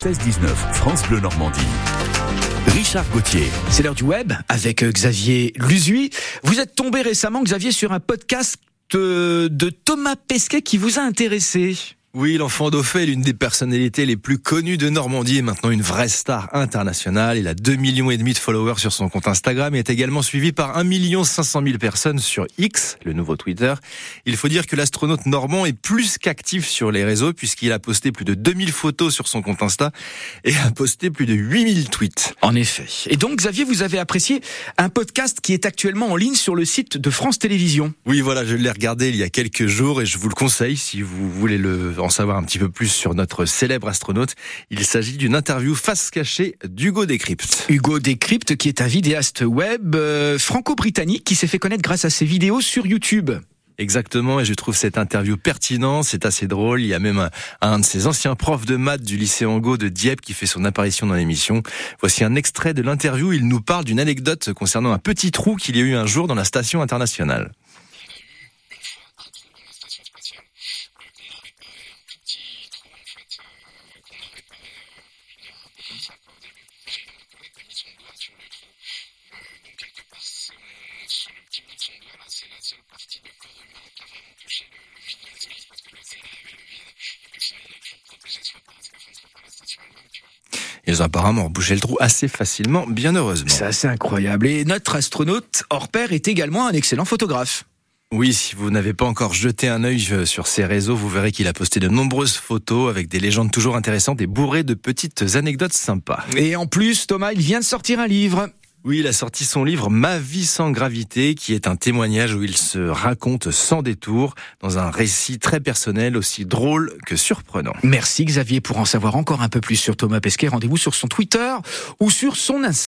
16-19, France Bleu Normandie. Richard Gauthier. C'est l'heure du web avec euh, Xavier Luzui. Vous êtes tombé récemment, Xavier, sur un podcast de, de Thomas Pesquet qui vous a intéressé. Oui, l'enfant est l'une des personnalités les plus connues de Normandie et maintenant une vraie star internationale. Il a 2 millions et demi de followers sur son compte Instagram et est également suivi par 1 million 500 000 personnes sur X, le nouveau Twitter. Il faut dire que l'astronaute normand est plus qu'actif sur les réseaux puisqu'il a posté plus de 2000 photos sur son compte Insta et a posté plus de 8000 tweets. En effet. Et donc, Xavier, vous avez apprécié un podcast qui est actuellement en ligne sur le site de France Télévisions. Oui, voilà, je l'ai regardé il y a quelques jours et je vous le conseille si vous voulez le en savoir un petit peu plus sur notre célèbre astronaute, il s'agit d'une interview face cachée d'Hugo Décrypte. Hugo Décrypte, qui est un vidéaste web euh, franco-britannique qui s'est fait connaître grâce à ses vidéos sur YouTube. Exactement, et je trouve cette interview pertinente, c'est assez drôle. Il y a même un, un, de ses anciens profs de maths du lycée Angot de Dieppe qui fait son apparition dans l'émission. Voici un extrait de l'interview. Il nous parle d'une anecdote concernant un petit trou qu'il y a eu un jour dans la station internationale. Ils ont apparemment bouché le trou assez facilement, bien heureusement. C'est assez incroyable. Et notre astronaute hors pair est également un excellent photographe. Oui, si vous n'avez pas encore jeté un œil euh, sur ses réseaux, vous verrez qu'il a posté de nombreuses photos avec des légendes toujours intéressantes et bourrées de petites anecdotes sympas. Et en plus, Thomas, il vient de sortir un livre. Oui, il a sorti son livre Ma vie sans gravité, qui est un témoignage où il se raconte sans détour, dans un récit très personnel, aussi drôle que surprenant. Merci Xavier. Pour en savoir encore un peu plus sur Thomas Pesquet, rendez-vous sur son Twitter ou sur son Instagram.